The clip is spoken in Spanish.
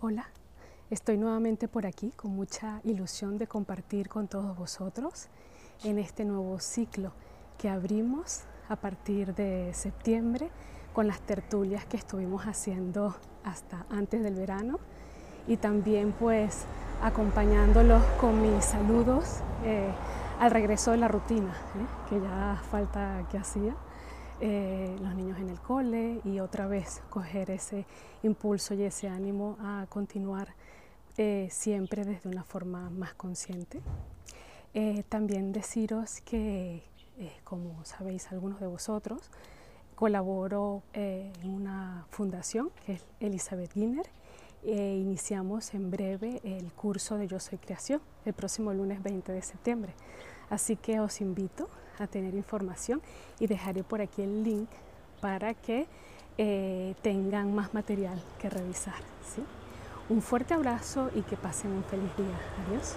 Hola, estoy nuevamente por aquí con mucha ilusión de compartir con todos vosotros en este nuevo ciclo que abrimos a partir de septiembre con las tertulias que estuvimos haciendo hasta antes del verano y también pues acompañándolos con mis saludos eh, al regreso de la rutina, ¿eh? que ya falta que hacía. Eh, los niños cole y otra vez coger ese impulso y ese ánimo a continuar eh, siempre desde una forma más consciente. Eh, también deciros que, como sabéis algunos de vosotros, colaboro en una fundación que es Elizabeth Guiner e iniciamos en breve el curso de Yo Soy Creación el próximo lunes 20 de septiembre. Así que os invito a tener información y dejaré por aquí el link para que eh, tengan más material que revisar. ¿sí? Un fuerte abrazo y que pasen un feliz día. Adiós.